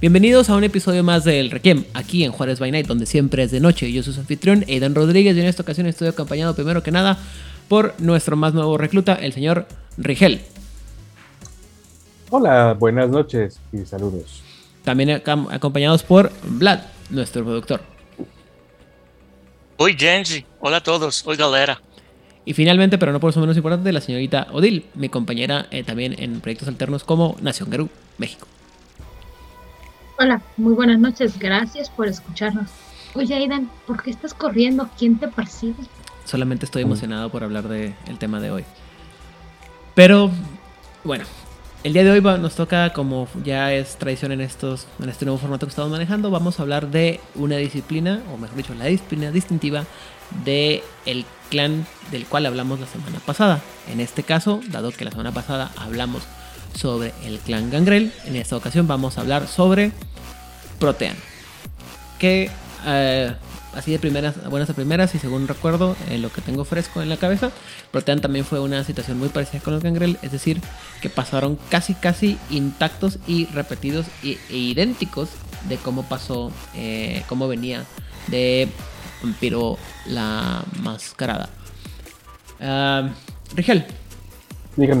Bienvenidos a un episodio más del Requiem, aquí en Juárez by Night, donde siempre es de noche. Yo soy su anfitrión, Aidan Rodríguez, y en esta ocasión estoy acompañado primero que nada por nuestro más nuevo recluta, el señor Rigel. Hola, buenas noches y saludos. También acompañados por Vlad, nuestro productor. Oi, Genji. Hola a todos. Oi, galera. Y finalmente, pero no por eso menos importante, la señorita Odil, mi compañera eh, también en proyectos alternos como Nación Garú, México. Hola, muy buenas noches, gracias por escucharnos. Oye, Aidan, ¿por qué estás corriendo? ¿Quién te persigue? Solamente estoy emocionado por hablar del tema de hoy. Pero, bueno, el día de hoy va- nos toca, como ya es tradición en, estos, en este nuevo formato que estamos manejando, vamos a hablar de una disciplina, o mejor dicho, la disciplina distintiva de el clan del cual hablamos la semana pasada. En este caso, dado que la semana pasada hablamos sobre el clan Gangrel, en esta ocasión vamos a hablar sobre Protean. Que eh, así de primeras, buenas de primeras, y según recuerdo, en lo que tengo fresco en la cabeza, Protean también fue una situación muy parecida con los Gangrel, es decir, que pasaron casi casi intactos y repetidos e idénticos de cómo pasó, eh, cómo venía de Vampiro la Mascarada. Ah, Rigel,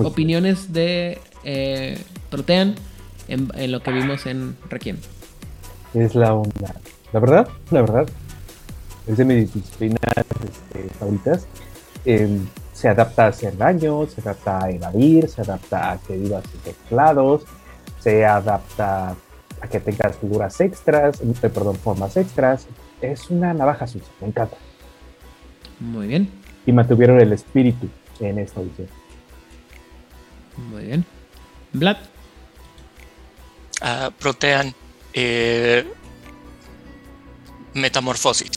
opiniones de eh, Protean en, en lo que vimos en Requiem. Es la onda. La verdad, la verdad, es de mis disciplinas este, favoritas. Em, se adapta a hacer daño, se adapta a evadir, se adapta a que vivas teclados, se adapta a que tengas figuras extras, eh, perdón, formas extras. Es una navaja sucia, me encanta. Muy bien, Y mantuvieron el espíritu en esta edición. muy bien. Vlad, Ah, protean eh, metamorfosis.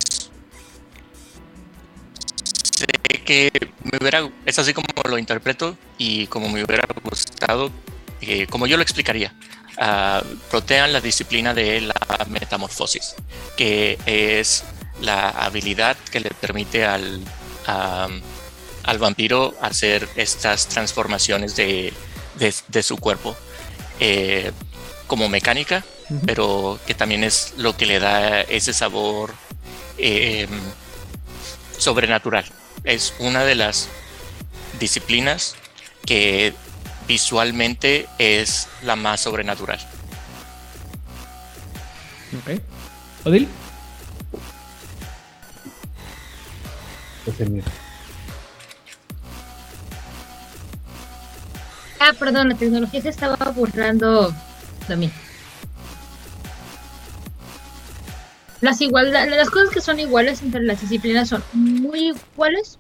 Sé que me hubiera, es así como lo interpreto y como me hubiera gustado, eh, como yo lo explicaría. Ah, protean la disciplina de la metamorfosis, que es la habilidad que le permite al, al vampiro hacer estas transformaciones de, de- de su cuerpo. Eh, como mecánica, pero que también es lo que le da ese sabor eh, sobrenatural. Es una de las disciplinas que visualmente es la más sobrenatural. ok. Odil, Es el mío. Ah, perdón, la tecnología se estaba burlando de mí. Las, igualdad, las cosas que son iguales entre las disciplinas son muy iguales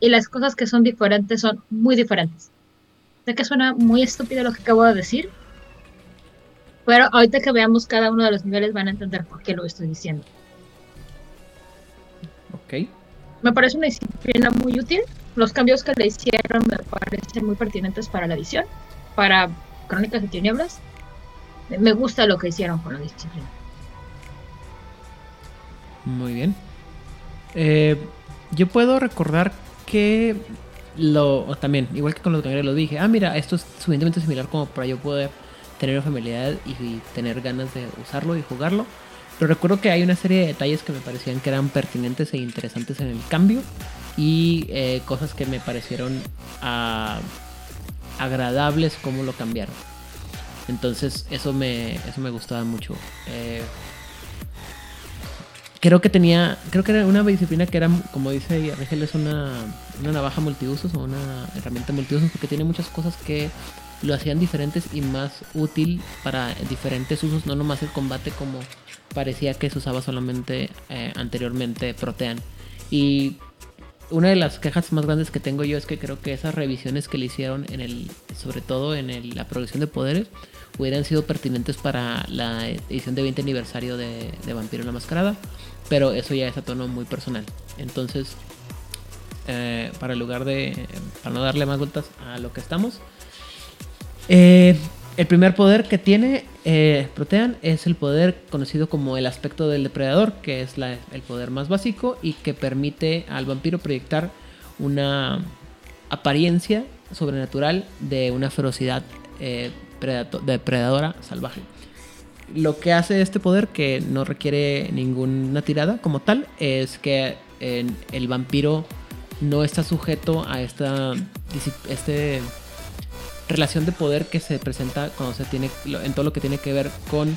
y las cosas que son diferentes son muy diferentes. Sé que suena muy estúpido lo que acabo de decir, pero ahorita que veamos cada uno de los niveles van a entender por qué lo estoy diciendo. ok. Me parece una disciplina muy útil. Los cambios que le hicieron me parecen muy pertinentes para la edición, para Crónicas de Tinieblas. Me gusta lo que hicieron con la disciplina. Muy bien. Eh, yo puedo recordar que lo también, igual que con los cangreros, lo dije. Ah, mira, esto es suficientemente similar como para yo poder tener familiaridad y, y tener ganas de usarlo y jugarlo. Pero recuerdo que hay una serie de detalles que me parecían que eran pertinentes e interesantes en el cambio y eh, cosas que me parecieron ah, agradables como lo cambiaron. Entonces eso me, eso me gustaba mucho. Eh, creo que tenía, creo que era una disciplina que era, como dice Rigel, es una, una navaja multiusos o una herramienta multiusos porque tiene muchas cosas que lo hacían diferentes y más útil para diferentes usos, no nomás el combate como parecía que se usaba solamente eh, anteriormente Protean. Y una de las quejas más grandes que tengo yo es que creo que esas revisiones que le hicieron en el, sobre todo en la progresión de poderes, hubieran sido pertinentes para la edición de 20 aniversario de, de Vampiro la Mascarada. pero eso ya es a tono muy personal. Entonces, eh, para el lugar de, para no darle más vueltas a lo que estamos, eh, el primer poder que tiene eh, Protean es el poder conocido como el aspecto del depredador, que es el poder más básico y que permite al vampiro proyectar una apariencia sobrenatural de una ferocidad eh, depredadora salvaje. Lo que hace este poder, que no requiere ninguna tirada como tal, es que el vampiro no está sujeto a esta este relación de poder que se presenta cuando se tiene lo- en todo lo que tiene que ver con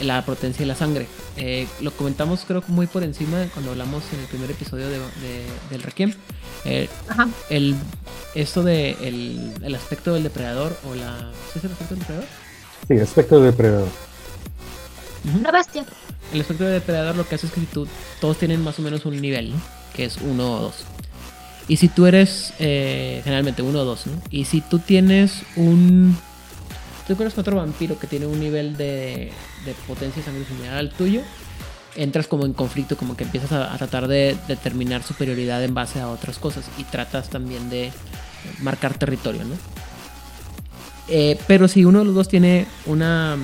la potencia y la sangre. Eh, lo comentamos creo que muy por encima cuando hablamos en el primer episodio de, de- del Requiem. Eh, Ajá. el, esto de el, el aspecto del depredador o la... ¿Sí es el aspecto del depredador? Sí, aspecto de depredador. Bestia. El aspecto de depredador lo que hace es que si tú, todos tienen más o menos un nivel, ¿no? que es uno o dos. Y si tú eres eh, generalmente uno o dos, ¿no? y si tú tienes un... Tú conoces otro vampiro que tiene un nivel de, de potencia y sangre similar al tuyo, entras como en conflicto, como que empiezas a, a tratar de determinar superioridad en base a otras cosas y tratas también de marcar territorio, ¿no? Eh, pero si uno de los dos tiene una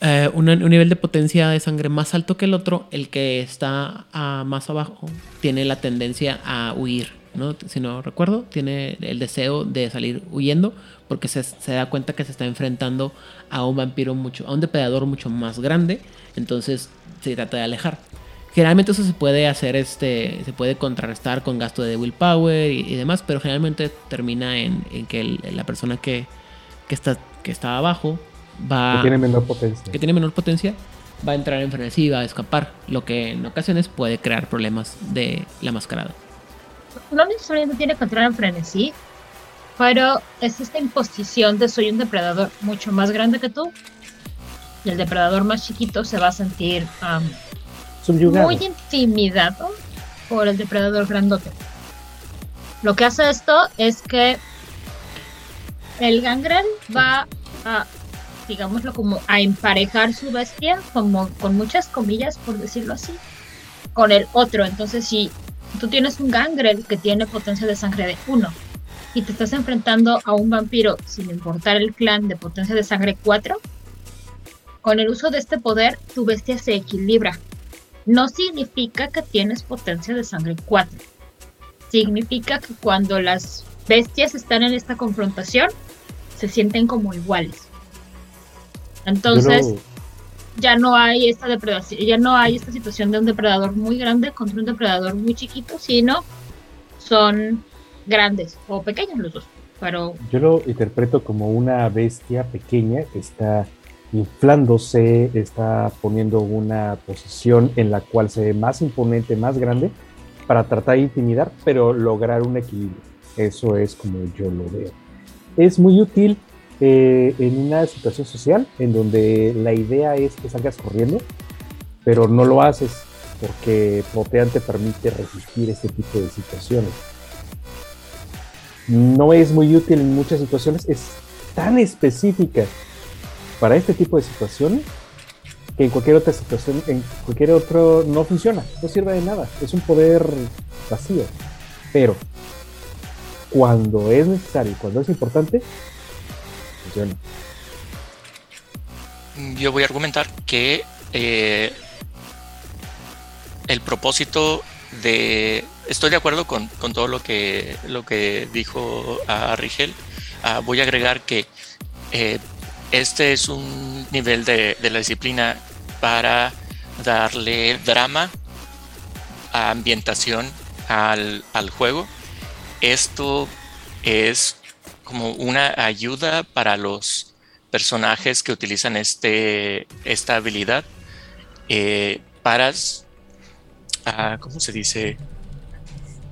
eh, un nivel de potencia de sangre más alto que el otro, el que está ah, más abajo tiene la tendencia a huir, ¿no? Si no recuerdo, tiene el deseo de salir huyendo porque se, se da cuenta que se está enfrentando a un vampiro mucho, a un depredador mucho más grande, entonces se trata de alejar. Generalmente eso se puede hacer, este, se puede contrarrestar con gasto de willpower y, demás, pero generalmente termina en, que la persona que, que está, que está abajo va Que tiene menor potencia. que tiene menor potencia va a entrar en frenesí y va a escapar, lo que en ocasiones puede crear problemas de la mascarada. No necesariamente tiene que entrar en frenesí, pero es esta imposición de soy un depredador mucho más grande que tú. Y el depredador más chiquito se va a sentir Subyugado. muy intimidado por el depredador grandote. Lo que hace esto es que el gangrel va a, digámoslo como, a emparejar su bestia, como con muchas comillas, por decirlo así, con el otro. Entonces, si tú tienes un gangrel que tiene potencia de sangre de 1 y te estás enfrentando a un vampiro, sin importar el clan, de potencia de sangre 4, con el uso de este poder, tu bestia se equilibra no significa que tienes potencia de sangre 4. Significa que cuando las bestias están en esta confrontación, se sienten como iguales. Entonces, ya no hay esta depredación, ya no hay esta situación de un depredador muy grande contra un depredador muy chiquito, sino son grandes o pequeños los dos. Pero Yo lo interpreto como una bestia pequeña que está inflándose, está poniendo una posición en la cual se ve más imponente, más grande, para tratar de intimidar, pero lograr un equilibrio. Eso es como yo lo veo. Es muy útil eh, en una situación social en donde la idea es que salgas corriendo, pero no lo haces porque Protean te permite resistir este tipo de situaciones no es muy útil en muchas situaciones, es tan específica para este tipo de situaciones que en cualquier otra situación, en cualquier otro no funciona, no sirve de nada, es un poder vacío. Pero cuando es necesario, cuando es importante, Yo voy a argumentar que eh, el propósito de... Estoy de acuerdo con, con todo lo que, lo que dijo a Rigel. Ah, voy a agregar que eh, este es un nivel de, de la disciplina para darle drama, ambientación al, al juego. Esto es como una ayuda para los personajes que utilizan este, esta habilidad eh, para, ah, ¿cómo se dice?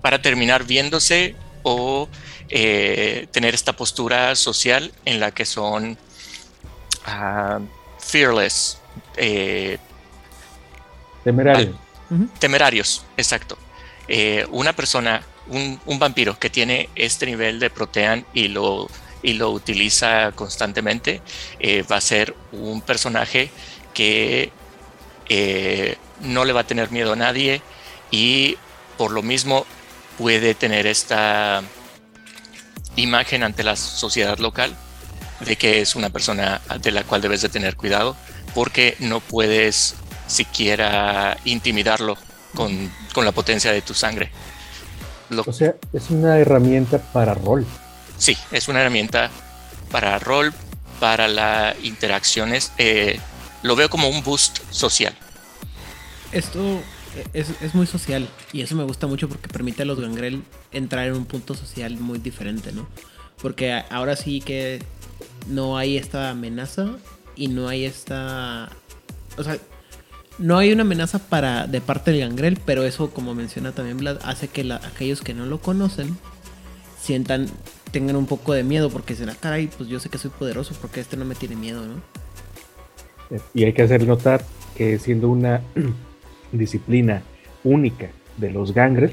Para terminar viéndose o eh, tener esta postura social en la que son ah, fearless, eh, Temerario. Ujú. temerarios, exacto. Una persona, un, vampiro que tiene este nivel de protean y lo, y lo utiliza constantemente, eh, va a ser un personaje que eh, no le va a tener miedo a nadie y por lo mismo puede tener esta imagen ante la sociedad local de que es una persona de la cual debes de tener cuidado porque no puedes siquiera intimidarlo con, con la potencia de tu sangre. Lo- O sea, es una herramienta para rol. sí, es una herramienta para rol, para las interacciones. eh, lo veo como un boost social. Esto es, es muy social y eso me gusta mucho porque permite a los gangrel entrar en un punto social muy diferente, ¿no? Porque ahora sí que no hay esta amenaza y no hay esta... O sea, no hay una amenaza para de parte del gangrel, pero eso, como menciona también Vlad, hace que la- aquellos que no lo conocen sientan, tengan un poco de miedo porque dicen, ah, caray, pues yo sé que soy poderoso porque este no me tiene miedo, ¿no? Y hay que hacer notar que siendo una disciplina única de los Gangrel,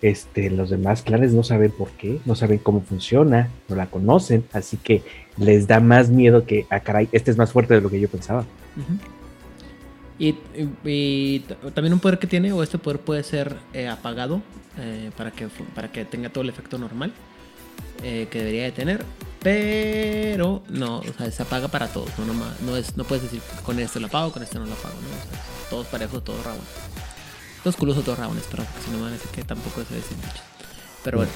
este, los demás clanes no saben por qué, no saben cómo funciona, no la conocen, así que les da más miedo que, ah, caray, este es más fuerte de lo que yo pensaba. Y, y- y t- también un poder que tiene, o este poder puede ser eh, apagado eh, para, que, para que tenga todo el efecto normal eh, que debería de tener. Pero no, o sea, se apaga para todos. No, Nomás- no, es, no puedes decir con este lo apago, con este no lo apago. ¿no? O sea, todos parejos, todos rabones. Todos culosos, todos rabones, perdón, porque si no me van a decir que tampoco se decir mucho. Pero bueno,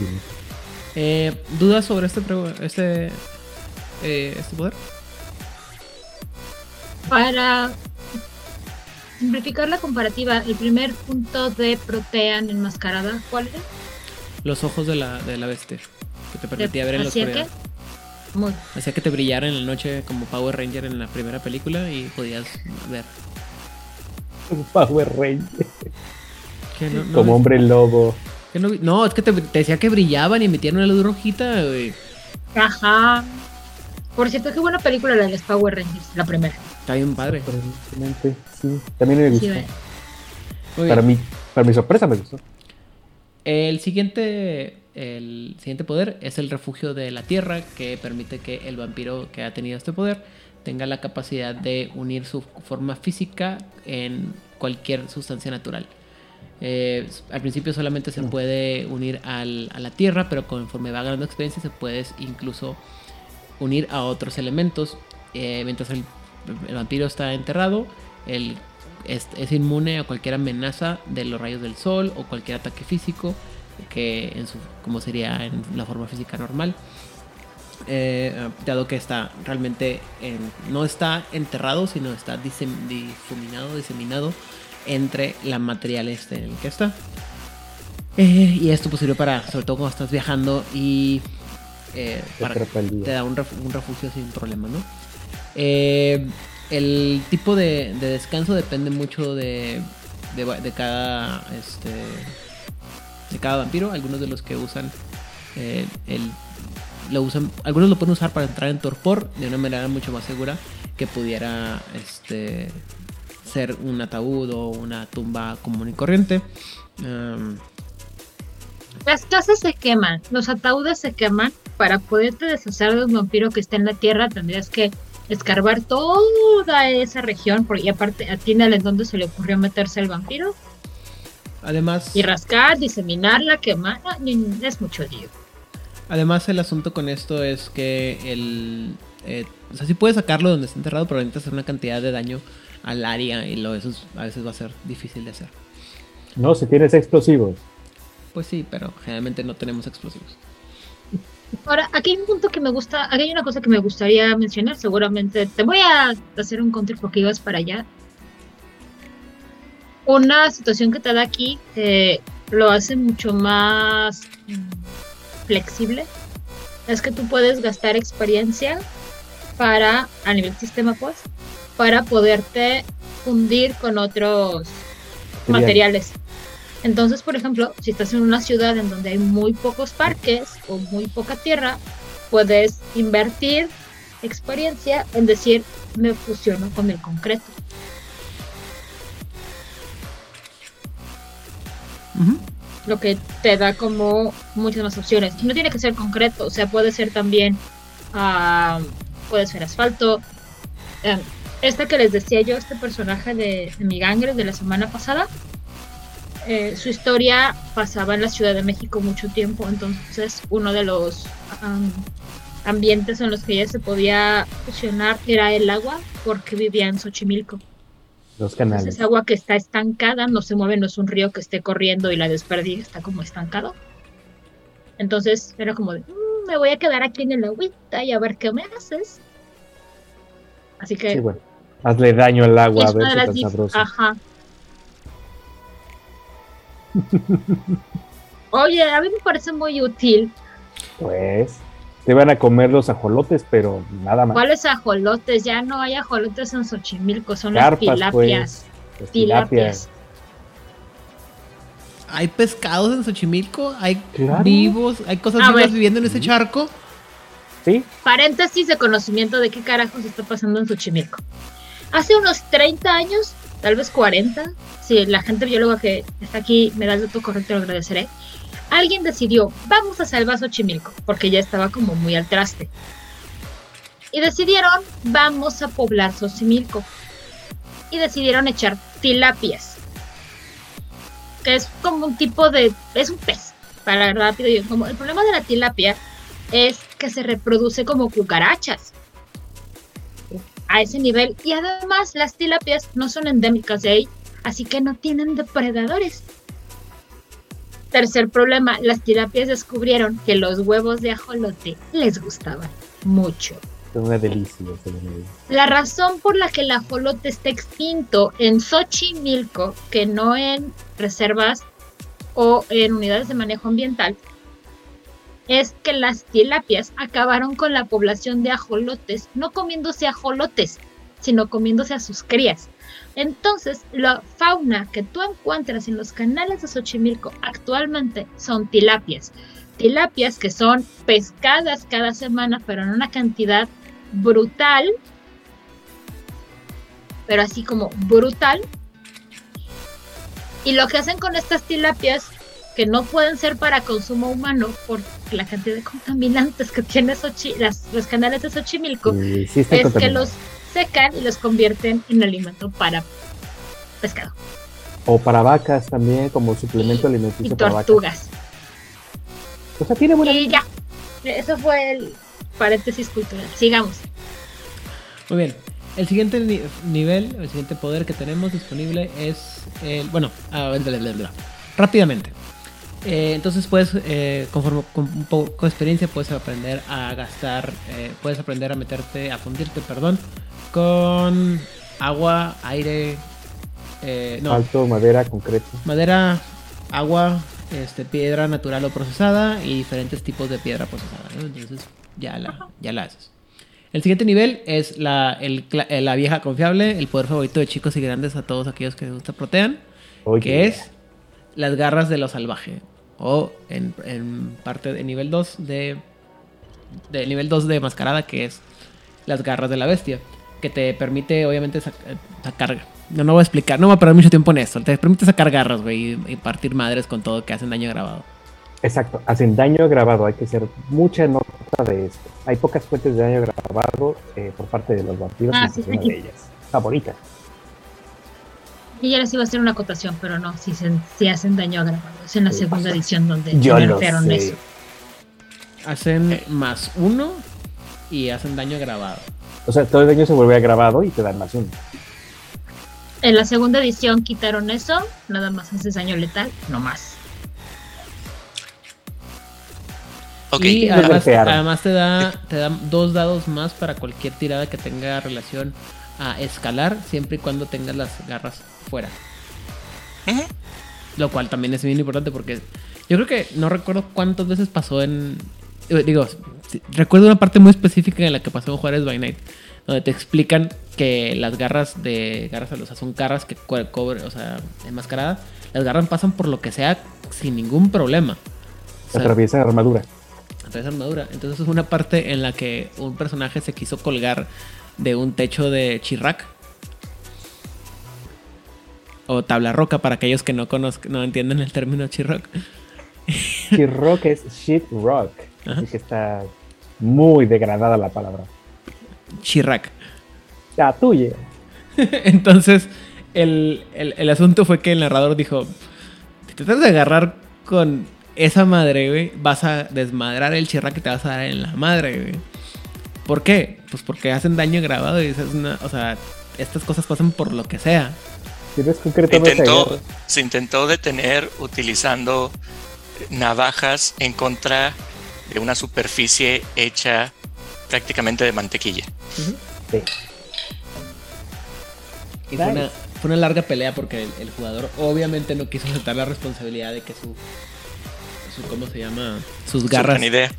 eh, ¿dudas sobre este, este, eh, este poder? Para simplificar la comparativa, el primer punto de Protean enmascarada, ¿cuál era? Los ojos de la, de la bestia. Que te permitía ver en ¿Hacía oscuridad. qué? Muy. Hacía que te brillara en la noche como Power Ranger en la primera película y podías ver. Un Power Ranger, ¿Qué, no, no como hombre lobo. ¿Qué no, es que te, te decía que brillaban y emitieron una luz rojita, güey. Ajá. Por cierto, qué buena película la de los Power Rangers, la primera. Está bien padre. Sí, también me gustó. Para, mí, para mi sorpresa me gustó. El siguiente, el siguiente poder es el refugio de la tierra, que permite que el vampiro que ha tenido este poder tenga la capacidad de unir su forma física en cualquier sustancia natural. Eh, al principio solamente se puede unir al- a la tierra, pero conforme va ganando experiencia se puede incluso unir a otros elementos. Eh, mientras el, el vampiro está enterrado, él es, es inmune a cualquier amenaza de los rayos del sol o cualquier ataque físico, que en su, como sería en la forma física normal. Eh, dado que está realmente en- no está enterrado, sino está disem- difuminado, diseminado entre la material este en el que está. Eh, y esto pues sirve para, sobre todo cuando estás viajando y eh, Te para- te da un, ref- un refugio sin problema, ¿no? Eh, el tipo de, de descanso depende mucho de, cada este de cada vampiro. Algunos de los que usan eh, lo usan, algunos lo pueden usar para entrar en torpor de una manera mucho más segura que pudiera este ser un ataúd o una tumba común y corriente. Las casas se queman, los ataúdes se queman. Para poderte deshacer de un vampiro que está en la tierra, tendrías que escarbar toda esa región, porque y aparte atínale en donde se le ocurrió meterse el vampiro, además, y rascar, diseminarla, quemarla, ni- es mucho lío. Además, el asunto con esto es que el. eh, o sea, sí puedes sacarlo donde está enterrado, pero necesitas hacer una cantidad de daño al área y lo, eso es- a veces va a ser difícil de hacer. No, si tienes explosivos. Pues sí, pero generalmente no tenemos explosivos. Ahora, aquí hay un punto que me gusta, aquí hay una cosa que me gustaría mencionar, seguramente te voy a hacer un counter porque ibas para allá. Una situación que te da aquí que lo hace mucho más mm, flexible es que tú puedes gastar experiencia para, a nivel sistema pues, para poderte fundir con otros materiales. Entonces, por ejemplo, si estás en una ciudad en donde hay muy pocos parques o muy poca tierra, puedes invertir experiencia en decir, me fusiono con el concreto. Lo que te da como muchas más opciones. Y no tiene que ser concreto, o sea, puede ser también, ah, puede ser asfalto. Eh, esta que les decía yo, este personaje de, de Migangre de la semana pasada, eh, su historia pasaba en la Ciudad de México mucho tiempo, entonces uno de los am, ambientes en los que ella se podía fusionar era el agua, porque vivía en Xochimilco. Los Entonces canales. es agua que está estancada, no se mueve, no es un río que esté corriendo y la desperdicia está como estancado. Entonces era como de, "Mm, me voy a quedar aquí en el agüita y a ver qué me haces. Así que Sí, bueno. Hazle daño al agua a ver las tan sabroso. Ajá. Oye, a mí me parece muy útil. Pues te van a comer los ajolotes, pero nada más. ¿Cuáles ajolotes? Ya no hay ajolotes en Xochimilco, son Carpas, las tilapias. pues. Tilapias. tilapias. Hay pescados en Xochimilco, hay Claro. vivos, hay cosas A vivas ver. viviendo en ese charco. Sí, Paréntesis de conocimiento de qué carajos está pasando en Xochimilco. Hace unos 30 años, tal vez 40, si la gente bióloga que está aquí me da el dato correcto, lo agradeceré. Alguien decidió, vamos a salvar Xochimilco, porque ya estaba como muy al traste. Y decidieron, vamos a poblar Xochimilco. Y decidieron echar tilapias. Que es como un tipo de. Es un pez. Para rápido. y Como, el problema de la tilapia es que se reproduce como cucarachas. A ese nivel. Y además, las tilapias no son endémicas de ahí. Así que no tienen depredadores. Tercer problema, las tilapias descubrieron que los huevos de ajolote les gustaban mucho. es una delicia. es una delicia. La razón por la que el ajolote está extinto en Xochimilco, que no en reservas o en unidades de manejo ambiental, es que las tilapias acabaron con la población de ajolotes, no comiéndose ajolotes, sino comiéndose a sus crías. Entonces, la fauna que tú encuentras en los canales de Xochimilco actualmente son tilapias. Tilapias que son pescadas cada semana, pero en una cantidad brutal, pero así como brutal. Y lo que hacen con estas tilapias, que no pueden ser para consumo humano por la cantidad de contaminantes que tiene Xochi- las, los canales de Xochimilco, Y sí es que los secan y los convierten en alimento para pescado O para vacas también, como suplemento y alimenticio para vacas. tortugas. O sea, tiene buena. Y ya, eso fue el paréntesis cultural. Sigamos. Muy bien. El siguiente ni- nivel, el siguiente poder que tenemos disponible es el. Bueno, ah, rápidamente. Eh, entonces puedes, eh, conforme con un poco de experiencia, puedes aprender a gastar, eh, puedes aprender a meterte, a fundirte, perdón, con agua, aire, eh, no, Alto, madera, concreto. madera, agua, este, piedra natural o procesada y diferentes tipos de piedra procesada. ¿no? Entonces ya la, ya la haces. El siguiente nivel es la, el la vieja confiable, el poder favorito de chicos y grandes a todos aquellos que les gusta protean, Oye, que es las garras de lo salvaje. O en, en parte de nivel 2 de, de nivel 2 de mascarada, que es las garras de la bestia. Que te permite, obviamente, sac- eh, sacar. No, no voy a explicar, no voy a perder mucho tiempo en esto. Te permite sacar garras, güey, y, y partir madres con todo que hacen daño grabado. Exacto, hacen daño grabado. Hay que hacer mucha nota de esto. Hay pocas fuentes de daño grabado eh, por parte de los vampiros. Ah, sí, es una aquí. de ellas. Favorita. Y ya les iba a hacer una acotación, pero no, si, se, si hacen daño agravado. Es en la Sí. segunda edición donde Yo lo nerfearon sé. eso. Hacen más uno y hacen daño grabado. O sea, todo el daño se vuelve grabado y te dan más uno. En la segunda edición quitaron eso, nada más haces daño letal, no más. Ok, Y además, además te da te da dos dados más para cualquier tirada que tenga relación a escalar, siempre y cuando tengas las garras fuera. Lo cual también es bien importante porque yo creo que no recuerdo cuántas veces pasó en. eh, Digo, recuerdo una parte muy específica en la que pasó en Juárez by Night, donde te explican que las garras de. Garras, o sea, son garras que co- cobre, o sea, enmascaradas. Las garras pasan por lo que sea sin ningún problema. O sea, Atraviesa la armadura. atraviesa armadura. Entonces es una parte en la que un personaje se quiso colgar de un techo de Chirac. O tabla roca para aquellos que no conozcan, no entienden el término Chirac. Shit rock es shit rock. Ajá. Así que está muy degradada la palabra. Chirac. La tuya. Entonces, el, el- el asunto fue que el narrador dijo: Si te tratas de agarrar con esa madre, güey, vas a desmadrar el chirra que te vas a dar en la madre, güey. ¿Por qué? Pues porque hacen daño grabado y es una. O sea, estas cosas pasan por lo que sea. Se Intentó, agarra. se intentó detener utilizando navajas en contra de una superficie hecha prácticamente de mantequilla. Sí. Y fue una, fue una larga pelea porque el, el jugador obviamente no quiso aceptar la responsabilidad de que su, su ¿cómo se llama? Sus Su garras, gran idea.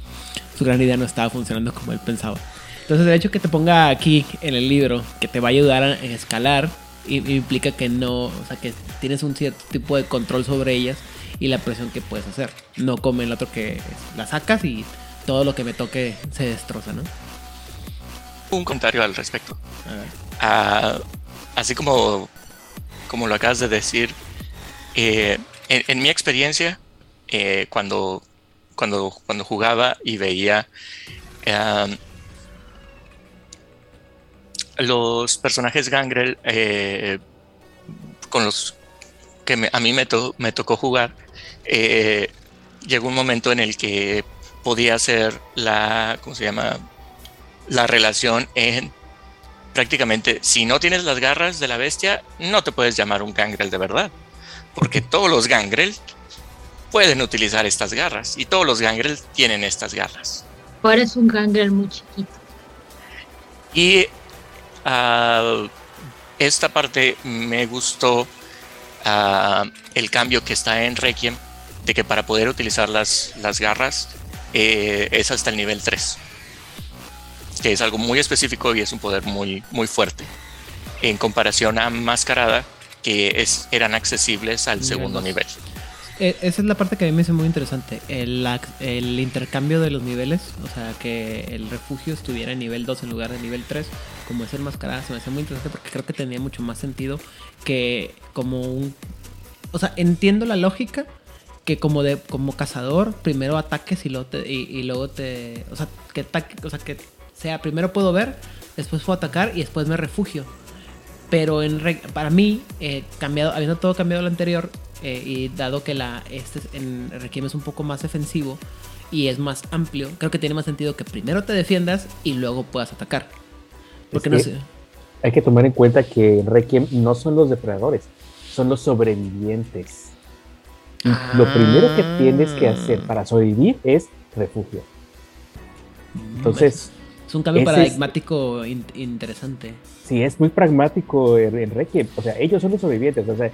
su gran idea no estaba funcionando como él pensaba. Entonces el hecho que te ponga aquí en el libro que te va a ayudar a escalar implica que no, o sea que tienes un cierto tipo de control sobre ellas y la presión que puedes hacer. No como el otro que la sacas y todo lo que me toque se destroza, ¿no? Un comentario al respecto. A ver. Ah, así como, como lo acabas de decir, eh, en, en mi experiencia, eh, cuando, cuando, cuando jugaba y veía eh, los personajes Gangrel eh, con los que me- a mí me, to- me tocó jugar, eh, llegó un momento en el que podía hacer la, ¿cómo se llama? La relación en prácticamente, si no tienes las garras de la bestia, no te puedes llamar un gangrel de verdad. Porque todos los gangrel pueden utilizar estas garras. Y todos los gangrel tienen estas garras. Ahora es un gangrel muy chiquito. Y ah, esta parte me gustó ah, el cambio que está en Requiem, de que para poder utilizar las, las garras eh, es hasta el nivel 3. Que es algo muy específico y es un poder muy, muy fuerte. En comparación a Mascarada, que es, eran accesibles al Nivel segundo dos. nivel. Eh, Esa es la parte que a mí me hace muy interesante. El, el intercambio de los niveles. O sea, que el refugio estuviera en nivel 2 en lugar de nivel 3. Como es el mascarada, se me hace muy interesante porque creo que tenía mucho más sentido que como un... O sea, entiendo la lógica que como de como cazador primero ataques y luego te, y, luego te... O sea, que ataque, o sea, que sea primero puedo ver, después puedo atacar y después me refugio. Pero en para mí, eh, cambiado, habiendo todo cambiado lo anterior, eh, y dado que la este en Requiem es un poco más defensivo y es más amplio, creo que tiene más sentido que primero te defiendas y luego puedas atacar. Porque no que- sé. Hay que tomar en cuenta que en Requiem no son los depredadores, son los sobrevivientes. Y Lo primero que tienes que hacer Ah. para sobrevivir es refugio. Entonces, Es un cambio es- paradigmático in- interesante. sí es muy pragmático en, en Requiem. O sea, ellos son los sobrevivientes. O sea,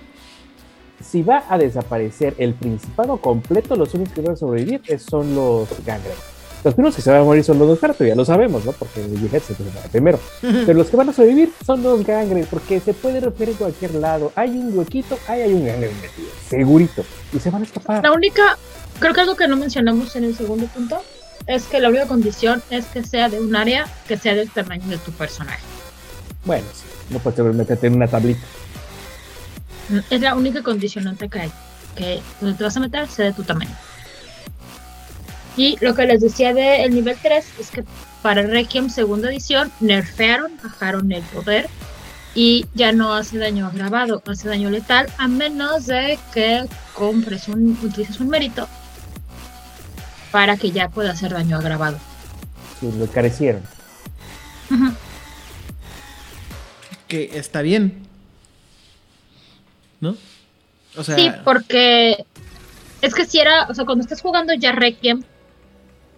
si va a desaparecer el Principado completo, los únicos que van a sobrevivir son los Gangrel. Los primeros que se van a morir son los Nosferatu, ya lo sabemos, ¿no? Porque el Jihad se muere primero. Pero los que van a sobrevivir son los Gangrel, porque se puede romper en cualquier lado. Hay un huequito, ahí hay un Gangrel metido, segurito. Y se van a escapar. La única, creo que algo que no mencionamos en el segundo punto es que la única condición es que sea de un área que sea del tamaño de tu personaje. Bueno, sí, no puedes meterte en una tablita. Es la única condicionante que hay. Que donde te vas a meter sea de tu tamaño. Y lo que les decía del nivel 3 es que para Requiem segunda edición nerfearon, bajaron el poder y ya no hace daño agravado, hace daño letal a menos de que compres un, utilices un mérito para que ya pueda hacer daño agravado. Sí, lo encarecieron. Ujú. Que está bien. ¿No? O sea, Sí, porque es que si era, o sea, cuando estás jugando ya Requiem,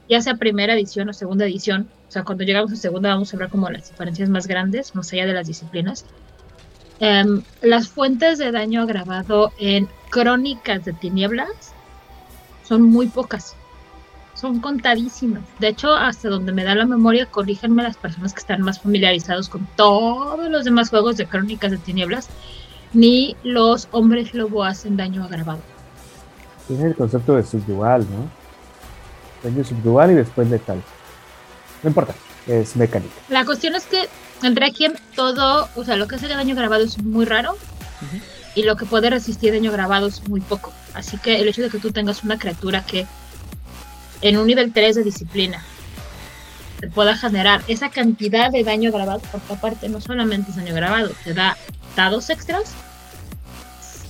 ya sea primera edición o segunda edición, o sea, cuando llegamos a segunda vamos a ver como las diferencias más grandes, más allá de las disciplinas. Em, las fuentes de daño agravado en crónicas de tinieblas son muy pocas. Son contadísimas. De hecho, hasta donde me da la memoria, corríjanme las personas que están más familiarizados con todos los demás juegos de crónicas de tinieblas, ni los hombres lobo hacen daño agravado. Tiene el concepto de subyugal, ¿no? Daño subyugal y después letal. No importa, es mecánica. La cuestión es que en Requiem todo, o sea, lo que hace daño grabado es muy raro y lo que puede resistir daño grabado es muy poco. Así que el hecho de que tú tengas una criatura que en un nivel 3 de disciplina te pueda generar esa cantidad de daño grabado, porque aparte no solamente es daño grabado, te da dados extras,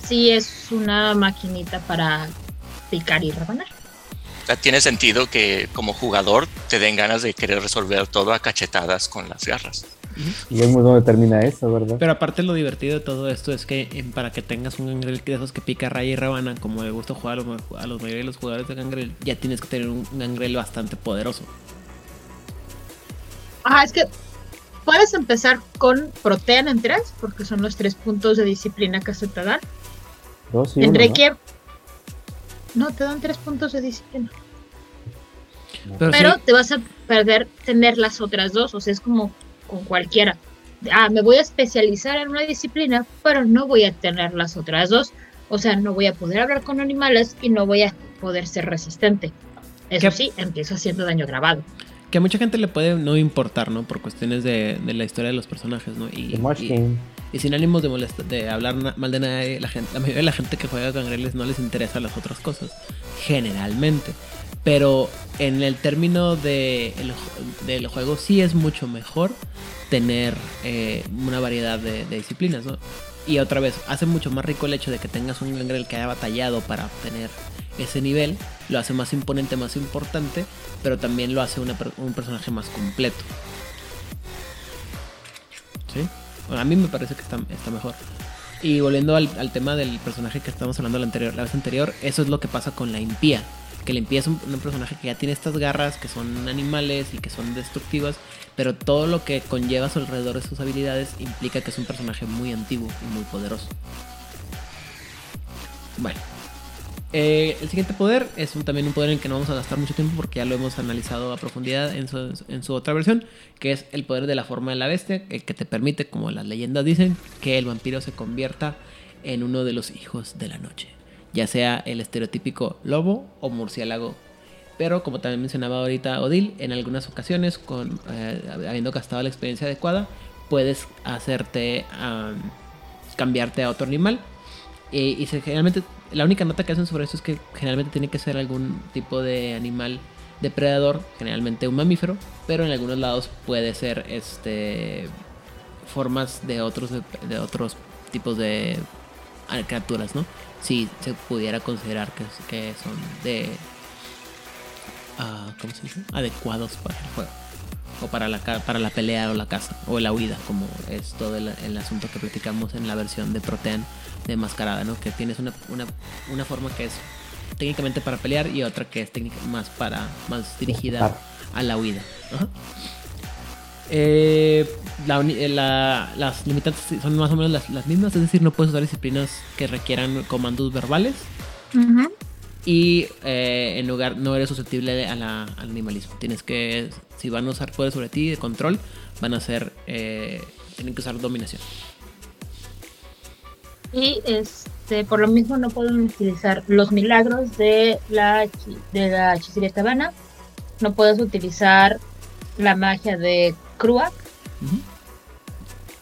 sí es una maquinita para picar y rebanar. O sea, tiene sentido que como jugador te den ganas de querer resolver todo a cachetadas con las garras. Y vemos dónde termina eso, ¿verdad? Pero aparte lo divertido de todo esto es que em, para que tengas un gangrel de esos que pica, raya y rebana, como le gusta jugar a los, a los mayoría de los jugadores de gangrel, ya tienes que tener un gangrel bastante poderoso. Ajá, es que puedes empezar con Protean en 3, porque son los tres puntos de disciplina que se te dan. Dos y en uno, ¿no? Requiem. ¿no? te dan tres puntos de disciplina. Pero, Pero sí, te vas a perder tener las otras dos, o sea, es como con cualquiera. Ah, me voy a especializar en una disciplina, pero no voy a tener las otras dos. O sea, no voy a poder hablar con animales y no voy a poder ser resistente. Eso ¿Qué? sí, empiezo haciendo daño grabado. Que a mucha gente le puede no importar, ¿no? Por cuestiones de, de la historia de los personajes, ¿no? Y, y, sin ánimos de, molesta- de hablar mal de nadie, la, gente, la mayoría de la gente que juega gangreles no les interesa las otras cosas, generalmente. Pero en el término de el del juego sí es mucho mejor tener eh, una variedad de, de disciplinas, ¿no? Y otra vez, hace mucho más rico el hecho de que tengas un gangrel que haya batallado para obtener ese nivel, lo hace más imponente, más importante, pero también lo hace un personaje más completo. ¿Sí? Bueno, a mí me parece que está, mejor. Y volviendo al, tema del personaje que estábamos hablando la, anterior, la vez anterior, eso es lo que pasa con la impía. Que la impía es un, un personaje que ya tiene estas garras, que son animales y que son destructivas, pero todo lo que conlleva a su alrededor de sus habilidades implica que es un personaje muy antiguo y muy poderoso. Bueno. Eh, el siguiente poder es un- también un poder en el que no vamos a gastar mucho tiempo porque ya lo hemos analizado a profundidad en su, en su otra versión, que es el poder de la forma de la bestia, el que te permite, como las leyendas dicen, que el vampiro se convierta en uno de los hijos de la noche, ya sea el estereotípico lobo o murciélago. Pero como también mencionaba ahorita Odil, en algunas ocasiones, con, eh, habiendo gastado la experiencia adecuada, puedes hacerte am, cambiarte a otro animal y generalmente, la única nota que hacen sobre esto es que generalmente tiene que ser algún tipo de animal depredador, generalmente un mamífero, pero en algunos lados puede ser este formas de otros de otros tipos de criaturas, ¿no? Si se pudiera considerar que, que son de ah, ¿cómo se dice? adecuados para el juego o para la para la pelea o la caza o la huida, como es todo el, el asunto que platicamos en la versión de Protean de Mascarada, ¿no? Que tienes una, una, una forma que es técnicamente para pelear y otra que es técnica más para más dirigida a la huida. Ajá. Eh, la eh, la- las limitantes son más o menos las, las mismas, es decir, no puedes usar disciplinas que requieran comandos verbales y eh, en lugar no eres susceptible a la- al animalismo. Tienes que, si van a usar poderes sobre ti de control, van a ser, eh, tienen que usar dominación. Y este, por lo mismo no pueden utilizar los milagros de la, de la hechicería tabana. No puedes utilizar la magia de Kruak.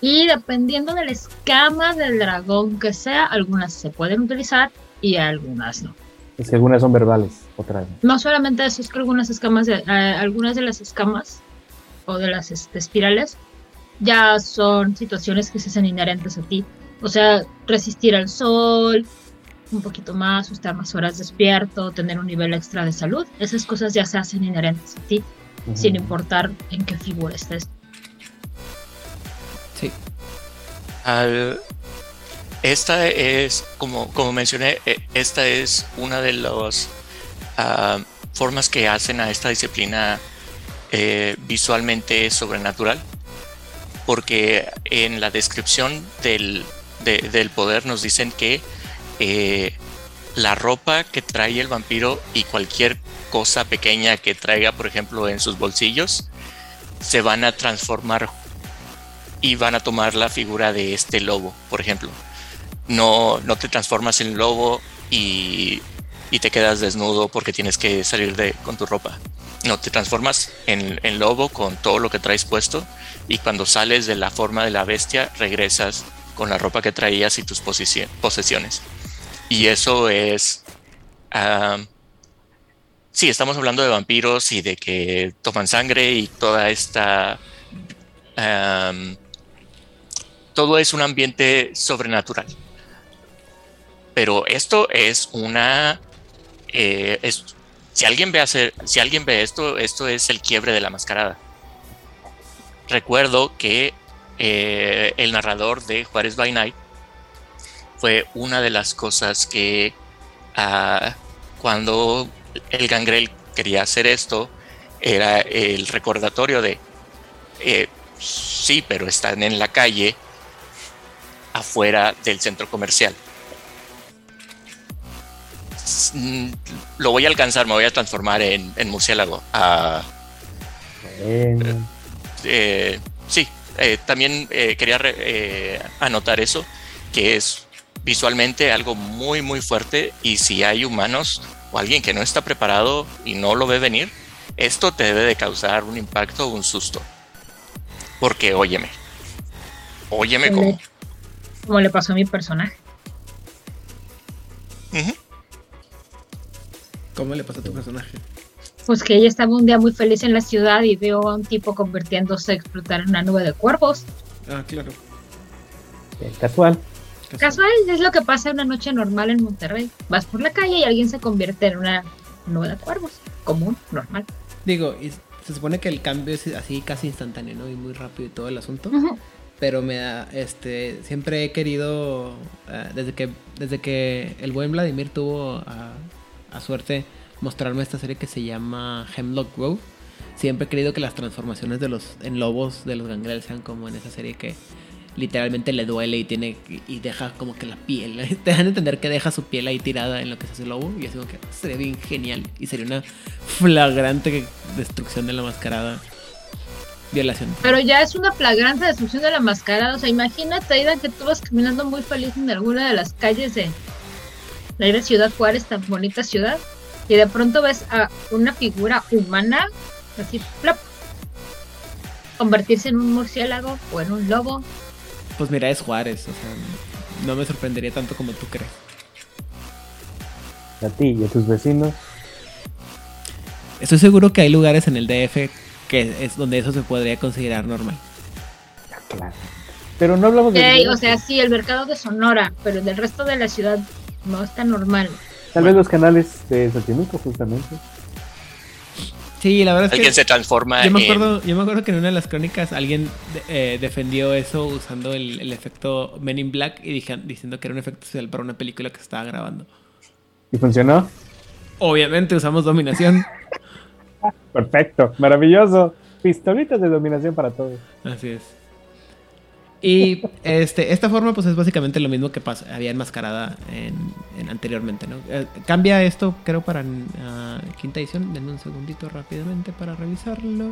Y dependiendo de la escama del dragón que sea, algunas se pueden utilizar y algunas no. Es que algunas son verbales, otras no. No solamente eso, es que algunas escamas, de- eh, algunas de las escamas o de las este, espirales ya son situaciones que se hacen inherentes a ti. O sea, resistir al sol, un poquito más, estar más horas despierto, tener un nivel extra de salud. Esas cosas ya se hacen inherentes a ti, sin importar en qué figura estés. Sí. Al- esta es, como, como mencioné, eh, esta es una de las ah, formas que hacen a esta disciplina eh, visualmente sobrenatural. Porque en la descripción del, de- del poder nos dicen que eh, la ropa que trae el vampiro y cualquier cosa pequeña que traiga, por ejemplo, en sus bolsillos, se van a transformar y van a tomar la figura de este lobo, por ejemplo. No, no te transformas en lobo y, y te quedas desnudo porque tienes que salir de, con tu ropa. No, te transformas en, en lobo con todo lo que traes puesto y cuando sales de la forma de la bestia regresas con la ropa que traías y tus posesi- posesiones. Y eso es... sí, estamos hablando de vampiros y de que toman sangre y toda esta... todo es un ambiente sobrenatural. Pero esto es una... eh, si, alguien ve hacer, si alguien ve esto, esto es el quiebre de la mascarada. Recuerdo que eh, el narrador de Juárez by Night fue una de las cosas que ah, cuando el gangrel quería hacer esto, era el recordatorio de, eh, sí, pero están en la calle afuera del centro comercial. Mm, Lo voy a alcanzar, me voy a transformar en, en murciélago. Ah, eh, sí, eh, también eh, quería re- eh, anotar eso, que es visualmente algo muy, muy fuerte y si hay humanos o alguien que no está preparado y no lo ve venir, esto te debe de causar un impacto o un susto. Porque, óyeme, óyeme Como- como... Le pasó a mi personaje. ¿Cómo le pasa a tu personaje? Pues que ella estaba un día muy feliz en la ciudad y vio a un tipo convirtiéndose a explotar en una nube de cuervos. Ah, claro. eh, casual. Casual, es lo que pasa una noche normal en Monterrey. Vas por la calle y alguien se convierte en una nube de cuervos. Común, normal. Digo, y se supone que el cambio es así casi instantáneo, ¿no? Y muy rápido y todo el asunto. Pero me da, este, siempre he querido, eh, desde que desde que el buen Vladimir tuvo a, a suerte mostrarme esta serie que se llama Hemlock Grove, siempre he querido que las transformaciones de los en lobos de los gangrel sean como en esa serie que literalmente le duele y tiene y deja como que la piel, te dan entender que deja su piel ahí tirada en lo que se hace el lobo y así como que sería bien genial y sería una flagrante destrucción de la mascarada. Violación. Pero ya es una flagrante destrucción de la mascarada. O sea, imagínate, Aida, que tú vas caminando muy feliz en alguna de las calles de la gran ciudad Juárez, tan bonita ciudad, y de pronto ves a una figura humana, así, plop, convertirse en un murciélago o en un lobo. Pues mira, es Juárez, o sea, no me sorprendería tanto como tú crees. A ti y a tus vecinos. Estoy seguro que hay lugares en el DF que es donde eso se podría considerar normal. Claro. Pero no hablamos de. Ey, o sea, sí, el mercado de Sonora, pero del resto de la ciudad no está normal. Tal vez los canales de Xochimilco, justamente. Sí, la verdad es Alguien que se transforma yo me en... acuerdo, yo me acuerdo que en una de las crónicas alguien de- eh, defendió eso usando el, el efecto Men in Black y dije- diciendo que era un efecto especial para una película que se estaba grabando. ¿Y funcionó? Obviamente usamos dominación. Perfecto, maravilloso. Pistolitas de dominación para todos. Así es. Y este, esta forma, pues es básicamente lo mismo que había enmascarada en, en anteriormente, ¿no? Eh, cambia esto, creo, para ah, quinta edición. Denme un segundito rápidamente para revisarlo.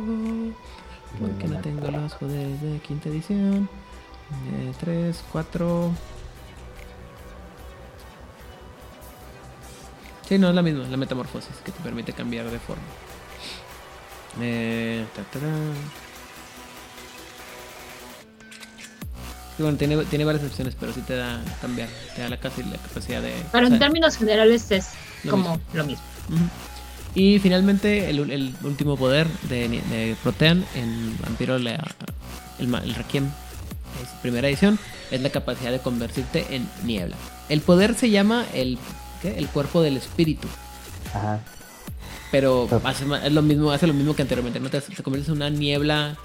Porque no tengo los poderes de quinta edición. 3, 4. Sí, no, es la misma, la metamorfosis, que te permite cambiar de forma. Eh, bueno, tiene, tiene varias opciones, pero sí te da cambiar, te da la, casi la capacidad de... Pero en sea, términos generales es Lo como mismo. lo mismo. Y finalmente el, el último poder de, de Protean en Vampiro, la- el, el Requiem, es primera edición, es la capacidad de convertirte en niebla. El poder se llama el, ¿qué? el cuerpo del espíritu. Ajá. Pero hace, es lo mismo, hace lo mismo que anteriormente, ¿no? Te, te conviertes en una niebla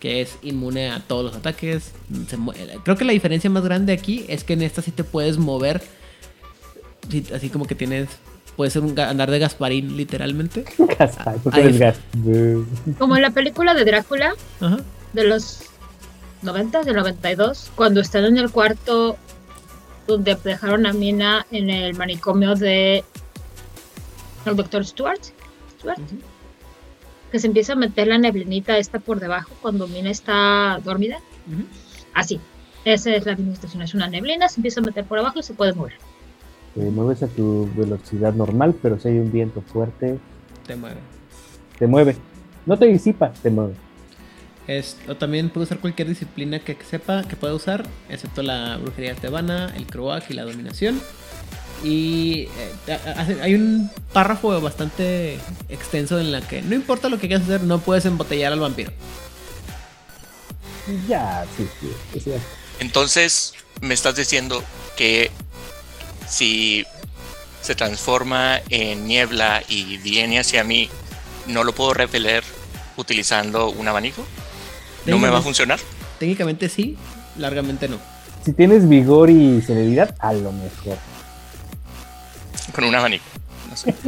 que es inmune a todos los ataques. Se mue- creo que la diferencia más grande aquí es que en esta sí te puedes mover. sí, así como que tienes. Puedes ser un, andar de Gasparín, literalmente. Gaspar, porque eres. Como en la película de Drácula Ajá. de los 90, del 92, cuando están en el cuarto donde dejaron a Mina en el manicomio de el doctor Stewart, Stewart, que se empieza a meter la neblinita esta por debajo cuando Mina está dormida. Así. Esa es la administración. Es una neblina, se empieza a meter por abajo y se puede mover. Te mueves a tu velocidad normal, pero si hay un viento fuerte, Te mueve. te mueve. No te disipa, te mueve. Es, o también puede usar cualquier disciplina que sepa que pueda usar, excepto la brujería tebana, el croak y la dominación. Y eh, hay un párrafo bastante extenso en la que no importa lo que quieras hacer, no puedes embotellar al vampiro. Ya, sí, sí. sí, sí. Entonces, me estás diciendo que si se transforma en niebla y viene hacia mí, no lo puedo repeler utilizando un abanico. ¿No me va a funcionar? Técnicamente sí, largamente no. Si tienes vigor y celeridad, a lo mejor. Con un abanico. No sé.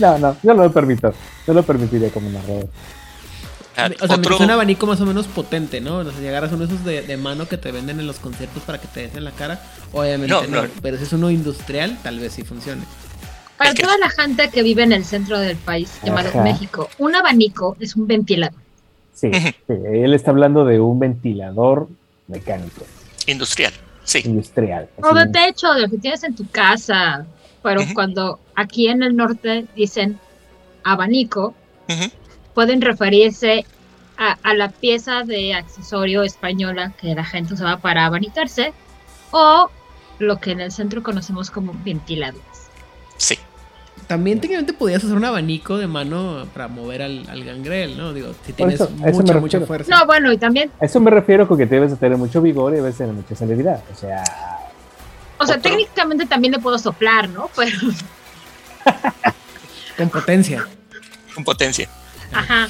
No, no, yo no lo permito. No lo permitiría como narrador. Ah, O sea, otro- es un abanico más o menos potente, ¿no? O sea, si agarras uno de esos de, de mano que te venden en los conciertos para que te des en la cara, obviamente No, no. no. Pero si es uno industrial, tal vez sí funcione. Para Es que- toda la gente que vive en el centro del país, llamado Ajá. México, un abanico es un ventilador. Sí, sí, él está hablando de un ventilador mecánico, industrial. Sí. industrial. O de techo, de lo que tienes en tu casa. Pero cuando aquí en el norte dicen abanico, pueden referirse a, a la pieza de accesorio española que la gente usaba para abanicarse o lo que en el centro conocemos como ventiladores. También técnicamente podías hacer un abanico de mano para mover al, al gangrel, ¿no? Digo, si tienes eso, mucha, mucha fuerza. No, bueno, y también, A eso me refiero con que debes de tener mucho vigor y debes tener mucha celeridad. O sea, o sea, Otro. técnicamente también le puedo soplar, ¿no? Pero, Con potencia. Con potencia. ajá.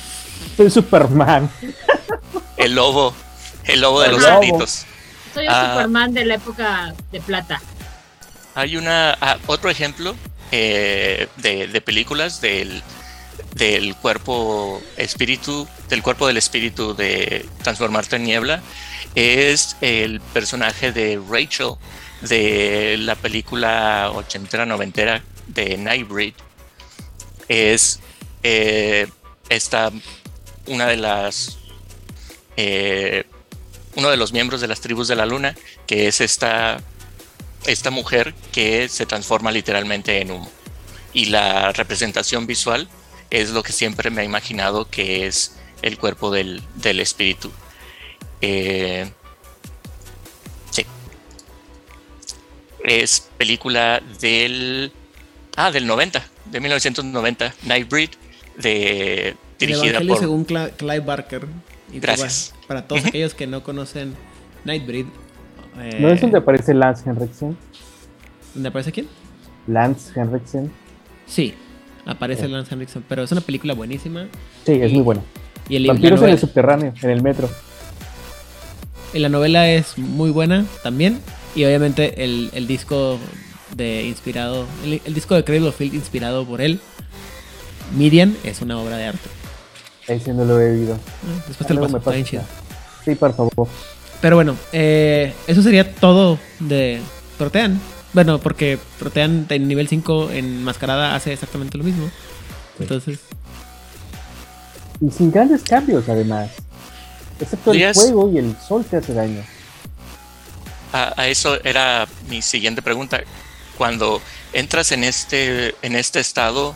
soy Superman. El lobo. El lobo de los cerditos. Soy el Ah. Superman de la época de plata. Hay una ah, otro ejemplo eh, de, películas del, del cuerpo espíritu, del cuerpo del espíritu de transformarte en niebla, es el personaje de Rachel de la película ochentera noventera de Nightbreed. Es eh, esta una de las eh, uno de los miembros de las tribus de la luna, que es esta esta mujer que se transforma literalmente en humo. Y la representación visual es lo que siempre me he imaginado que es el cuerpo del, del espíritu. Eh, sí. Es película del. Ah, del 90, de 1990, Nightbreed, de, dirigida por. según Clive Barker. Y Gracias. Para, para todos aquellos que no conocen Nightbreed. Eh, ¿No es donde aparece Lance Henriksen? ¿Dónde aparece quién? Lance Henriksen. Sí, aparece Sí. Lance Henriksen, pero es una película buenísima. Sí, es muy bueno. Y, el, Vampiros en el subterráneo, en el metro. y la novela es muy buena también. Y obviamente el, el disco de inspirado, el, el disco de Cradle of Field inspirado por él, Midian, es una obra de arte. Ese no lo he oído. Eh, Después te lo paso, me chido. Sí, por favor. Pero bueno, eh, eso sería todo de Protean. Bueno, porque Protean en nivel 5 en Mascarada hace exactamente lo mismo. Entonces, Y sin grandes cambios, además. Excepto el fuego y el sol te hace daño. A, a eso era mi siguiente pregunta. Cuando entras en este, en este estado,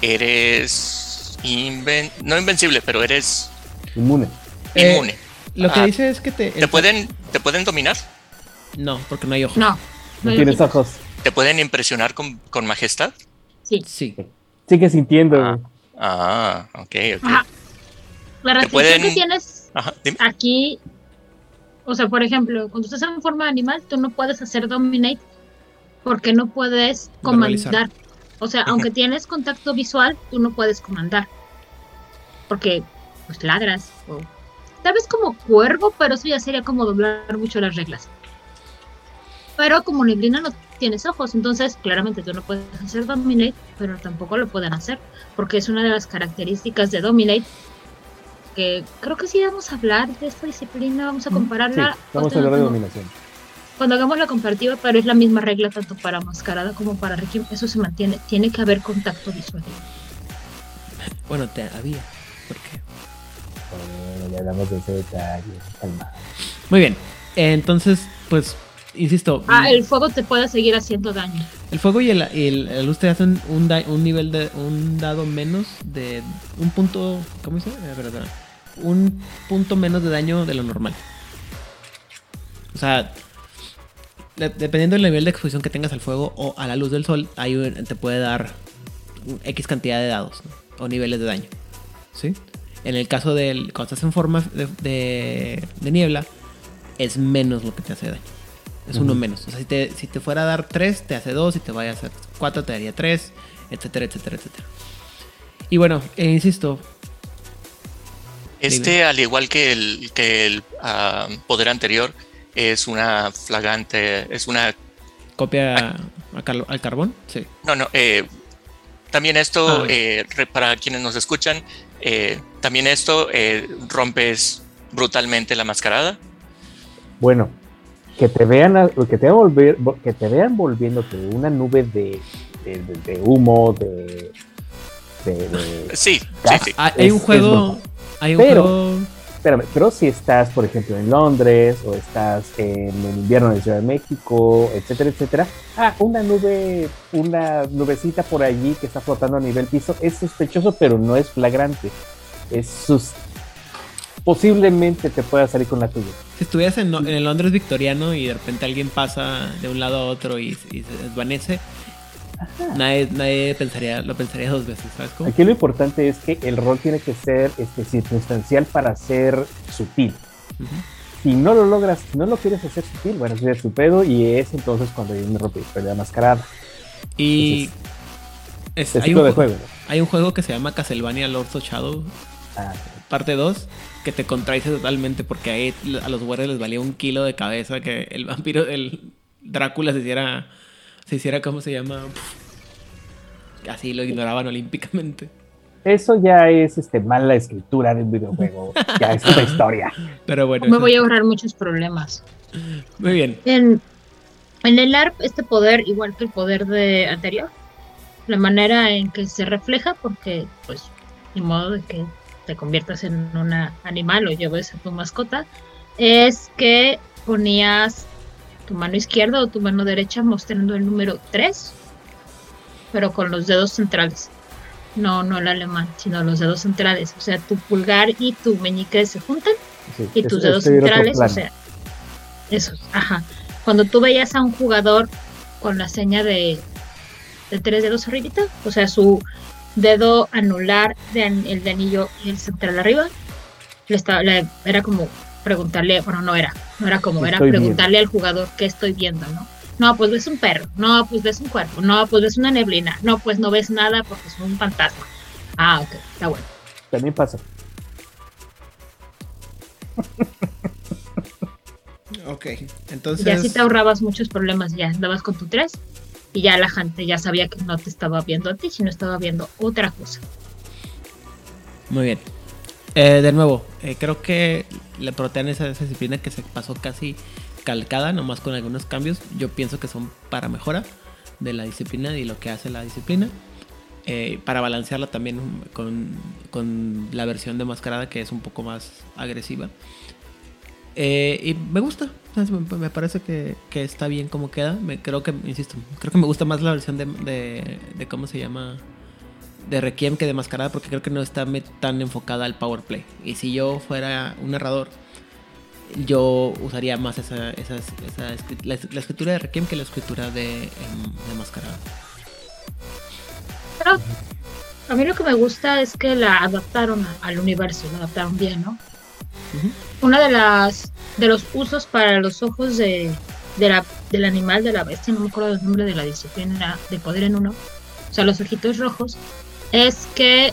eres inven- no invencible, pero eres Inmune. Eh, lo que Ah, dice es que te... ¿Te pueden, ¿Te pueden dominar? No, porque no hay ojos. No. No tienes ojos. ¿Te pueden impresionar con, con majestad? Sí. Sí. Sigue sintiendo. Ah. Ah, ok, ok. Ajá. La restricción pueden- que tienes Ajá, aquí, o sea, por ejemplo, cuando estás en forma de animal, tú no puedes hacer dominate porque no puedes comandar. O sea, aunque tienes contacto visual, tú no puedes comandar. Porque, pues ladras. O... Tal vez como cuervo, pero eso ya sería como doblar mucho las reglas. Pero como neblina no tienes ojos, entonces claramente tú no puedes hacer dominate, pero tampoco lo pueden hacer, porque es una de las características de dominate que creo que sí vamos a hablar de esta disciplina, vamos a Sí, compararla vamos a cuando, hablar de hagamos- dominación. cuando hagamos la comparativa, pero es la misma regla tanto para mascarada como para Requiem, eso se mantiene, tiene que haber contacto visual. Bueno, te había. Porque... Ya hablamos de ese detalle. Calma. Muy bien. Entonces, pues, insisto. Ah, el fuego te puede seguir haciendo daño. El fuego y el, y el- la luz te hacen un, da- un nivel de un dado menos de un punto, ¿cómo dice? Eh, espera. Un punto menos de daño de lo normal. O sea, de- dependiendo del nivel de exposición que tengas al fuego o a la luz del sol, un- te puede dar X cantidad de dados ¿no? o niveles de daño. ¿Sí? En el caso del. Cuando estás en forma de, de- de niebla, es menos lo que te hace daño. Es uno menos. O sea, si te, si te fuera a dar 3, te hace 2. Si te vaya a hacer 4, te daría 3. Etcétera, etcétera, etcétera. Y bueno, eh, insisto, Este, al igual que el, que el ah, poder anterior, es una flagrante, es una... copia a car- al carbón. Sí. No, no, eh, también esto, Ah. eh, para quienes nos escuchan, eh, también esto eh, rompes brutalmente la mascarada. Bueno, que te vean, que te vean, volver, vo- que te vean volviéndote una nube de, de, de- de humo, de, de- de- Sí, sí, sí. Ah, hay Es- un juego. Hay un Pero- juego. Espérame, pero si estás, por ejemplo, en Londres o estás en el invierno en Ciudad de México, etcétera, etcétera, ah, una nube, una nubecita por allí que está flotando a nivel piso es sospechoso, pero no es flagrante. Es sus... Posiblemente te pueda salir con la tuya. Si estuvieras en, en el Londres victoriano y de repente alguien pasa de un lado a otro y, y se desvanece, nadie, nadie pensaría, lo pensaría dos veces, ¿sabes cómo? Aquí lo importante es que el rol tiene que ser este, circunstancial para ser sutil. Ujú. Si no lo logras, si no lo quieres hacer sutil, bueno, es tu pedo y es entonces cuando yo me rompí la mascarada. Y es- Ese hay, un, de ju- juego. ¿no? hay un juego que se llama Castlevania Lords of Shadow, Ah, parte 2, que te contradice totalmente porque ahí a los güeyes les valía un kilo de cabeza que el vampiro, el Drácula se hiciera, se hiciera, ¿cómo se llama? Así lo ignoraban olímpicamente. Eso ya es este, mala escritura de un videojuego. ya es otra historia. Pero bueno, Me voy a ahorrar muchos problemas. muy bien. En, en el ARP, este poder, igual que el poder de anterior, la manera en que se refleja, porque, pues, ni modo de que te conviertas en un animal o lleves a tu mascota, es que ponías tu mano izquierda o tu mano derecha mostrando el número 3, pero con los dedos centrales. No, no el alemán, sino los dedos centrales. O sea, tu pulgar y tu meñique se juntan Sí, y tus es dedos centrales, o sea, eso, ajá. Cuando tú veías a un jugador con la seña de, de tres dedos arribita, o sea, su dedo anular, de el de anillo y el central arriba, le estaba, le- era como preguntarle, bueno, no era, no era como, ¿Qué era preguntarle al jugador qué estoy viendo, ¿no? No, pues ves un perro, no, pues ves un cuerpo, no, pues ves una neblina, no, pues no ves nada porque es un fantasma. Ah, ok, está bueno. También pasa. Ok, entonces... Y así te ahorrabas muchos problemas, ya andabas con tu 3 y ya la gente ya sabía que no te estaba viendo a ti, sino estaba viendo otra cosa. Muy bien. Eh, de nuevo, eh, creo que le protean esa, disciplina que se pasó casi calcada, nomás con algunos cambios. Yo pienso que son para mejora de la disciplina y lo que hace la disciplina. Eh, para balancearla también con, con la versión de mascarada que es un poco más agresiva. Eh, y me gusta, me, parece que, que está bien como queda. Me, creo que, insisto, creo que me gusta más la versión de, de cómo se llama de Requiem que de Mascarada porque creo que no está tan enfocada al power play. Y si yo fuera un narrador, yo usaría más esa, esa, esa la, la escritura de Requiem que la escritura de, em, de Mascarada. Pero a mí lo que me gusta es que la adaptaron al universo, la adaptaron bien, ¿no? Ujú. Una de las de los usos para los ojos de, de la, del animal, de la bestia, no me acuerdo el nombre de la disciplina de poder en uno, o sea, los ojitos rojos, es que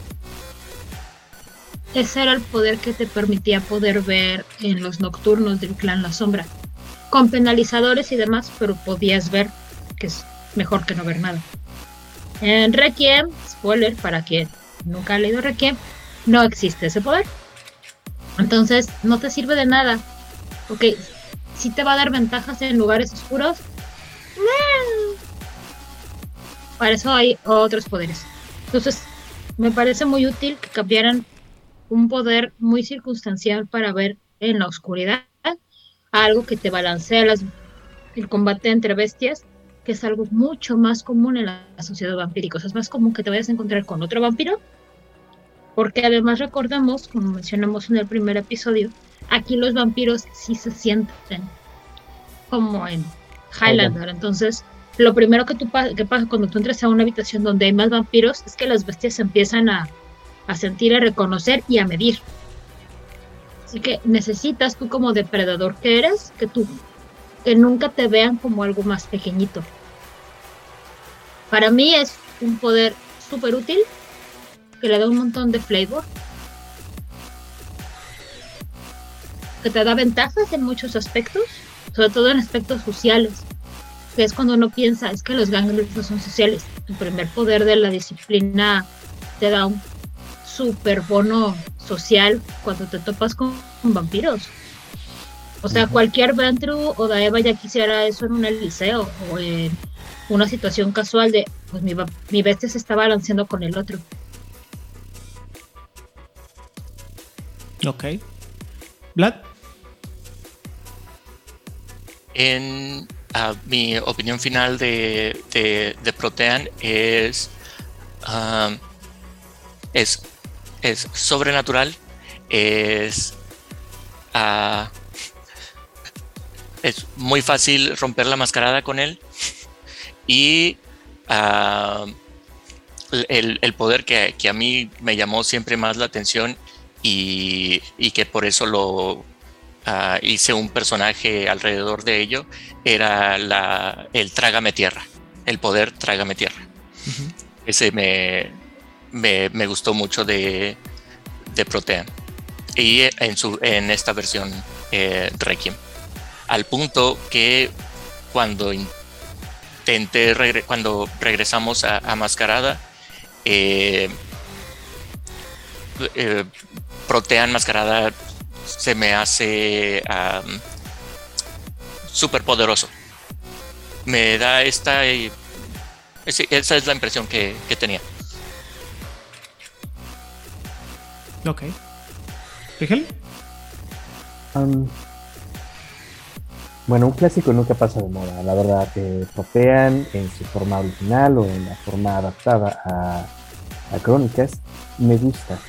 ese era el poder que te permitía poder ver en los nocturnos del clan La Sombra, con penalizadores y demás, pero podías ver, que es mejor que no ver nada. En Requiem, spoiler para quien nunca ha leído Requiem, no existe ese poder. Entonces, no te sirve de nada. Ok, si te va a dar ventajas en lugares oscuros. Para eso hay otros poderes. Entonces, me parece muy útil que cambiaran un poder muy circunstancial para ver en la oscuridad algo que te balancea las- el combate entre bestias, que es algo mucho más común en la sociedad vampírica. O sea, es más común que te vayas a encontrar con otro vampiro, porque además recordamos, como mencionamos en el primer episodio, aquí los vampiros sí se sienten como en Highlander. Entonces, lo primero que, tú, que pasa cuando tú entras a una habitación donde hay más vampiros es que las bestias empiezan a, a sentir, a reconocer y a medir. Así que necesitas tú como depredador que eres, que tú que nunca te vean como algo más pequeñito. Para mí es un poder súper útil que le da un montón de flavor. Que te da ventajas en muchos aspectos, sobre todo en aspectos sociales. Que es cuando uno piensa, es que los ganglios no son sociales. Tu primer poder de la disciplina te da un super bono social cuando te topas con, vampiros. O sea, cualquier Ventru o Daeva ya quisiera eso en un liceo o en una situación casual de, pues mi, mi bestia se está balanceando con el otro. Ok. Vlad. En ah, mi opinión final de, de, Protean es, ah, es, es sobrenatural, es, ah, es muy fácil romper la mascarada con él y el, el, poder que, que, a mí me llamó siempre más la atención y, que por eso lo ah, hice un personaje alrededor de ello, era la, el trágame tierra, el poder trágame tierra. Ese me, me, gustó mucho de, de Protean y en, su, en esta versión eh, Requiem. Al punto que cuando intenté, cuando regresamos a, a Mascarada, eh, eh, Protean Mascarada se me hace súper poderoso. Me da esta... esa es la impresión que, tenía. Ok. ¿Rigel? bueno, un clásico nunca pasa de moda. La verdad, que Protean en su forma original o en la forma adaptada a, a Crónicas me gusta.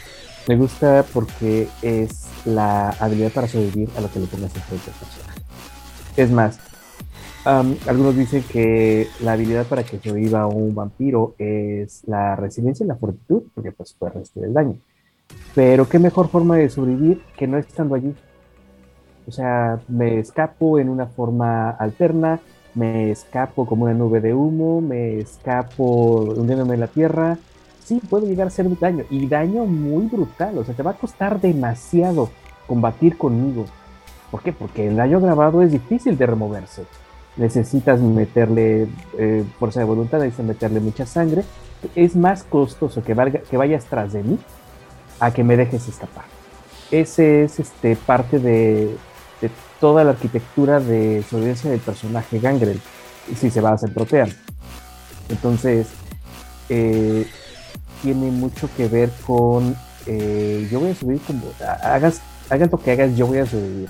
Me gusta porque es la habilidad para sobrevivir a lo que le pongas enfrente. Es más, algunos dicen que la habilidad para que sobreviva un vampiro es la resiliencia y la fortitud, porque pues puede resistir el daño. Pero qué mejor forma de sobrevivir que no estando allí. O sea, me escapo en una forma alterna, me escapo como una nube de humo, me escapo hundiéndome en la tierra, sí puede llegar a hacer daño y daño muy brutal. O sea, te va a costar demasiado combatir conmigo. ¿Por qué? Porque el daño grabado es difícil de removerse. Necesitas meterle eh, fuerza de voluntad, necesitas meterle mucha sangre. Es más costoso que, valga, que vayas tras de mí a que me dejes escapar. Ese es este, parte de, de toda la arquitectura de sobrevivencia del personaje Gangrel, si se va a hacer protean. Entonces, eh, tiene mucho que ver con eh, yo voy a subir como hagas, hagas lo que hagas, yo voy a sobrevivir.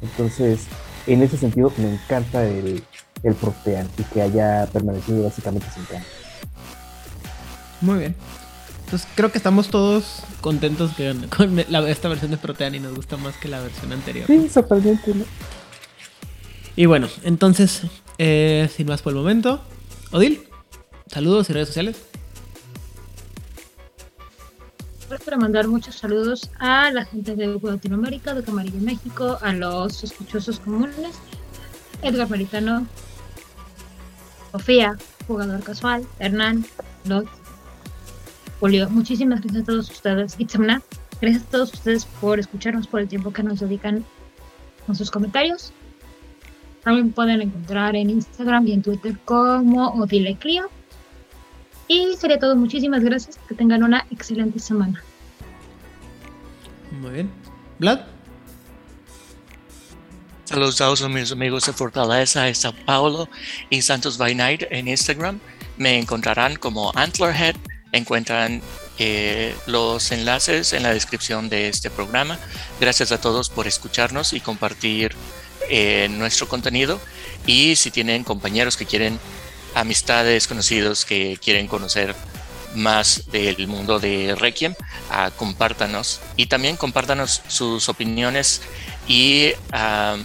Entonces, en ese sentido, me encanta el, el Protean y que haya permanecido básicamente sin cambio. Muy bien. Entonces, creo que estamos todos contentos con esta versión de Protean y nos gusta más que la versión anterior. Sí, totalmente. Y bueno, entonces, eh, sin más por el momento, Odil, saludos y redes sociales para mandar muchos saludos a la gente de Latinoamérica, de Camarilla México, a los sospechosos comunes, Edgar Maritano, Sofía, jugador casual, Hernán, Lot, Julio. Muchísimas gracias a todos ustedes. Itzamna, gracias a todos ustedes por escucharnos, por el tiempo que nos dedican con sus comentarios. También pueden encontrar en Instagram y en Twitter como Odile Clio. Y sería todo. Muchísimas gracias. Que tengan una excelente semana. Muy bien. Vlad. Saludos a todos mis amigos de Fortaleza de Sao Paulo y Santos by Night en Instagram. Me encontrarán como Antlerhead. Encuentran eh, los enlaces en la descripción de este programa. Gracias a todos por escucharnos y compartir eh, nuestro contenido. Y si tienen compañeros que quieren amistades, conocidos que quieren conocer más del mundo de Requiem, uh, compártanos y también compártanos sus opiniones y uh,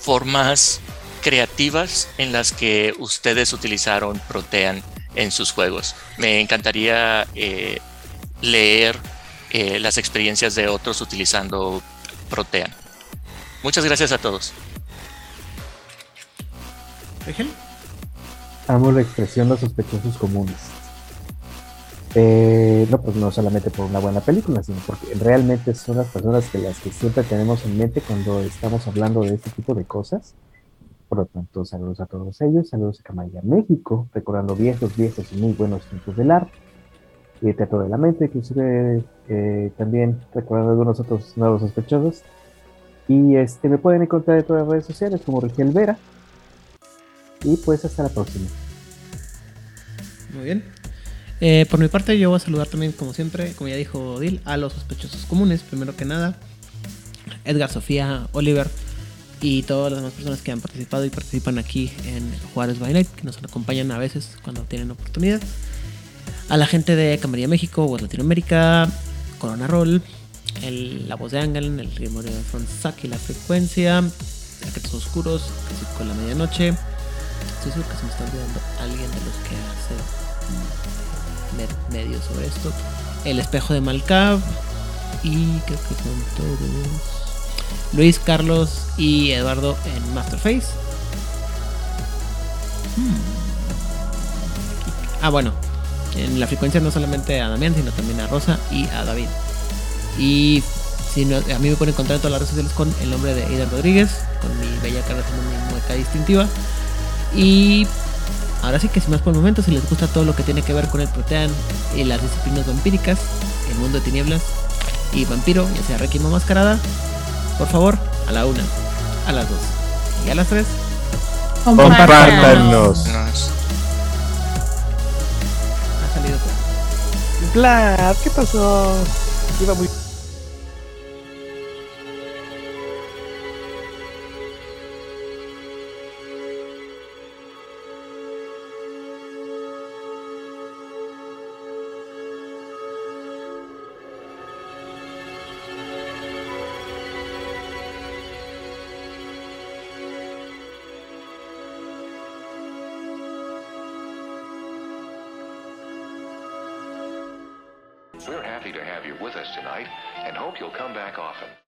formas creativas en las que ustedes utilizaron Protean en sus juegos. Me encantaría eh, leer eh, las experiencias de otros utilizando Protean. Muchas gracias a todos. Amo la expresión los sospechosos comunes. Eh, no, pues no solamente por una buena película, sino porque realmente son las personas que las que siempre tenemos en mente cuando estamos hablando de este tipo de cosas. Por lo tanto, saludos a todos ellos, saludos a Camaya México, recordando viejos, viejos y muy buenos tiempos del arte. Y Teatro de la Mente, inclusive eh, también recordando algunos otros nuevos sospechosos. Y este me pueden encontrar en todas las redes sociales como Rigel Vera. Y pues hasta la próxima. Muy bien. Eh, por mi parte, yo voy a saludar también, como siempre, como ya dijo Dil, a los sospechosos comunes, primero que nada. Edgar, Sofía, Oliver y todas las demás personas que han participado y participan aquí en Juárez by Night, que nos acompañan a veces cuando tienen oportunidad. A la gente de Camarilla México, West Latinoamérica, Corona Roll, el, la voz de Angal, el ritmo de Fronsac y la frecuencia, Secretos Oscuros, Casi con la medianoche. Estoy que se me está olvidando alguien de los que hace med- medios sobre esto. El espejo de Malcab. Y creo que son todos. Luis, Carlos y Eduardo en Masterface. Hmm. Ah, bueno. En la frecuencia no solamente a Damián, sino también a Rosa y a David. Y si no, a mí me pueden encontrar en todas las redes sociales con el nombre de Aidan Rodríguez, con mi bella cara haciendo mi mueca distintiva. Y ahora sí que sin más por el momento, si les gusta todo lo que tiene que ver con el Protean y las disciplinas vampíricas, el mundo de tinieblas y vampiro, ya sea Requiem o Mascarada, por favor, a la una, a las dos y a las tres. Compártanos. Nos- Ha salido todo. Vlad, ¿qué pasó? Iba muy